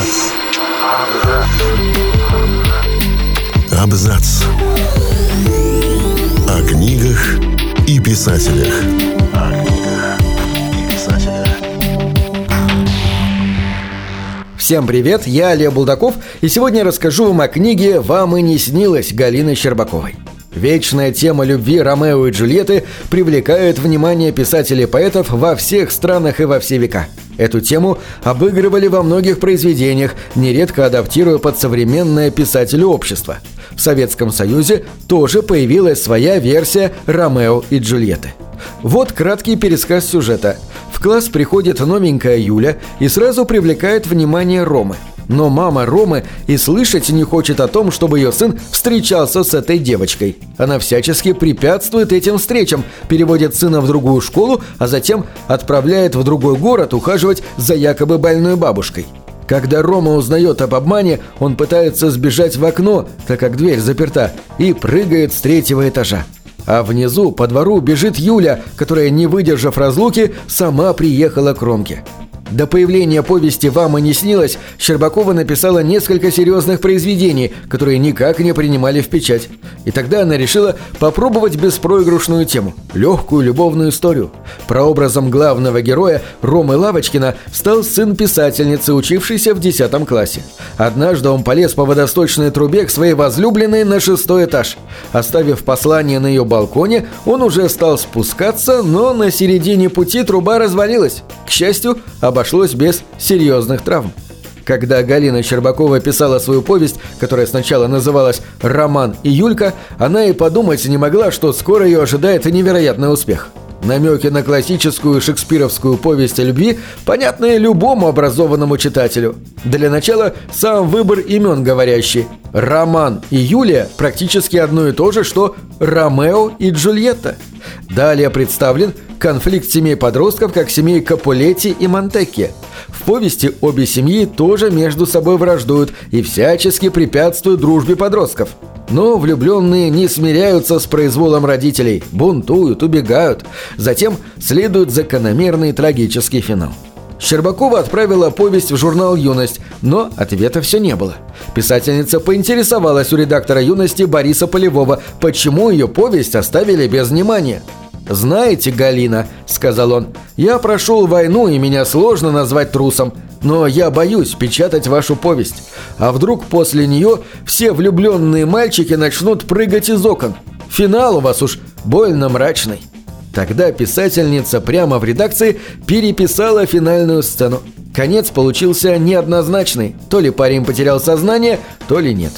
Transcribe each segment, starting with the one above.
Абзац. Абзац. О книгах и писателях. Всем привет, я Олег Булдаков, и сегодня расскажу вам о книге «Вам и не снилось» Галины Щербаковой. Вечная тема любви Ромео и Джульетты привлекает внимание писателей и поэтов во всех странах и во все века. Эту тему обыгрывали во многих произведениях, нередко адаптируя под современное писателю общество. В Советском Союзе тоже появилась своя версия Ромео и Джульетты. Вот краткий пересказ сюжета. В класс приходит новенькая Юля и сразу привлекает внимание Ромы – но мама Ромы и слышать не хочет о том, чтобы ее сын встречался с этой девочкой. Она всячески препятствует этим встречам, переводит сына в другую школу, а затем отправляет в другой город ухаживать за якобы больной бабушкой. Когда Рома узнает об обмане, он пытается сбежать в окно, так как дверь заперта, и прыгает с третьего этажа. А внизу, по двору, бежит Юля, которая, не выдержав разлуки, сама приехала к Ромке. До появления повести «Вам и не снилось» Щербакова написала несколько серьезных произведений, которые никак не принимали в печать. И тогда она решила попробовать беспроигрышную тему – легкую любовную историю. Прообразом главного героя Ромы Лавочкина стал сын писательницы, учившийся в 10 классе. Однажды он полез по водосточной трубе к своей возлюбленной на шестой этаж. Оставив послание на ее балконе, он уже стал спускаться, но на середине пути труба развалилась. К счастью, об обошлось без серьезных травм. Когда Галина Щербакова писала свою повесть, которая сначала называлась «Роман и Юлька», она и подумать не могла, что скоро ее ожидает невероятный успех. Намеки на классическую шекспировскую повесть о любви понятны любому образованному читателю. Для начала сам выбор имен говорящий. Роман и Юлия практически одно и то же, что Ромео и Джульетта. Далее представлен конфликт семей подростков, как семей Капулетти и Монтекки. В повести обе семьи тоже между собой враждуют и всячески препятствуют дружбе подростков. Но влюбленные не смиряются с произволом родителей, бунтуют, убегают. Затем следует закономерный трагический финал. Щербакова отправила повесть в журнал «Юность», но ответа все не было. Писательница поинтересовалась у редактора «Юности» Бориса Полевого, почему ее повесть оставили без внимания – «Знаете, Галина», — сказал он, — «я прошел войну, и меня сложно назвать трусом, но я боюсь печатать вашу повесть. А вдруг после нее все влюбленные мальчики начнут прыгать из окон? Финал у вас уж больно мрачный». Тогда писательница прямо в редакции переписала финальную сцену. Конец получился неоднозначный. То ли парень потерял сознание, то ли нет.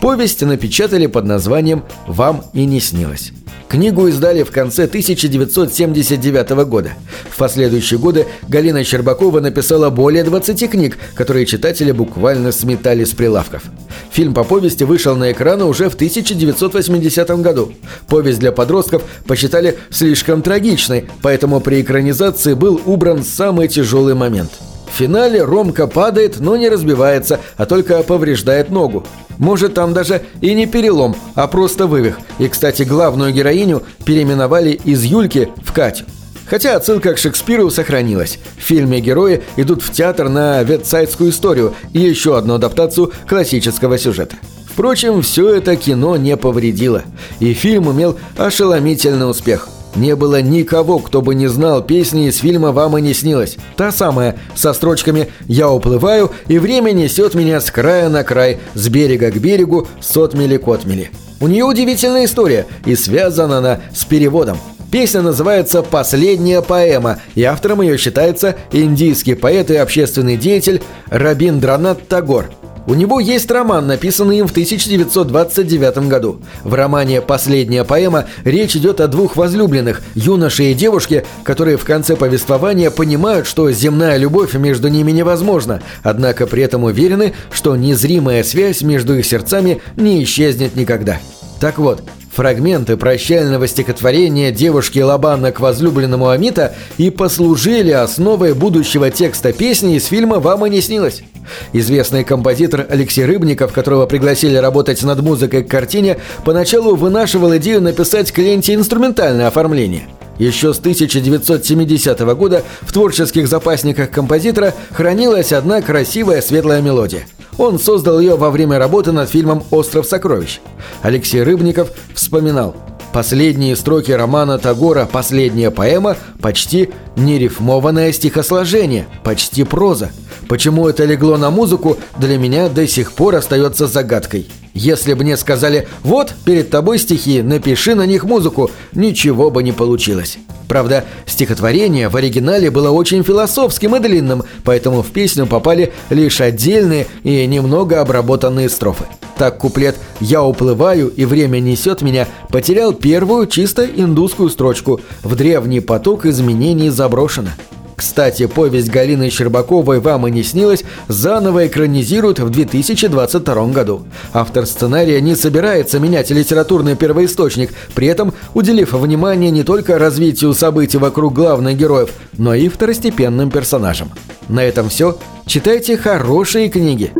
Повесть напечатали под названием «Вам и не снилось». Книгу издали в конце 1979 года. В последующие годы Галина Щербакова написала более 20 книг, которые читатели буквально сметали с прилавков. Фильм по повести вышел на экраны уже в 1980 году. Повесть для подростков посчитали слишком трагичной, поэтому при экранизации был убран самый тяжелый момент – финале Ромка падает, но не разбивается, а только повреждает ногу. Может, там даже и не перелом, а просто вывих. И, кстати, главную героиню переименовали из Юльки в Катю. Хотя отсылка к Шекспиру сохранилась. В фильме герои идут в театр на ветсайдскую историю и еще одну адаптацию классического сюжета. Впрочем, все это кино не повредило. И фильм имел ошеломительный успех – не было никого, кто бы не знал песни из фильма «Вам и не снилось». Та самая, со строчками «Я уплываю, и время несет меня с края на край, с берега к берегу, сотмели-котмели». У нее удивительная история, и связана она с переводом. Песня называется «Последняя поэма», и автором ее считается индийский поэт и общественный деятель Рабиндранат Тагор – у него есть роман, написанный им в 1929 году. В романе «Последняя поэма» речь идет о двух возлюбленных, юноше и девушке, которые в конце повествования понимают, что земная любовь между ними невозможна, однако при этом уверены, что незримая связь между их сердцами не исчезнет никогда. Так вот, Фрагменты прощального стихотворения девушки Лабана к возлюбленному Амита и послужили основой будущего текста песни из фильма «Вам и не снилось». Известный композитор Алексей Рыбников, которого пригласили работать над музыкой к картине, поначалу вынашивал идею написать к ленте инструментальное оформление. Еще с 1970 года в творческих запасниках композитора хранилась одна красивая светлая мелодия. Он создал ее во время работы над фильмом «Остров сокровищ». Алексей Рыбников вспоминал – Последние строки романа Тагора «Последняя поэма» почти нерифмованное стихосложение, почти проза. Почему это легло на музыку, для меня до сих пор остается загадкой. Если бы мне сказали «Вот, перед тобой стихи, напиши на них музыку», ничего бы не получилось. Правда, стихотворение в оригинале было очень философским и длинным, поэтому в песню попали лишь отдельные и немного обработанные строфы. Так куплет «Я уплываю, и время несет меня» потерял первую чисто индусскую строчку «В древний поток изменений заброшено». Кстати, повесть Галины Щербаковой «Вам и не снилось» заново экранизируют в 2022 году. Автор сценария не собирается менять литературный первоисточник, при этом уделив внимание не только развитию событий вокруг главных героев, но и второстепенным персонажам. На этом все. Читайте хорошие книги.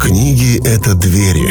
Книги — это двери,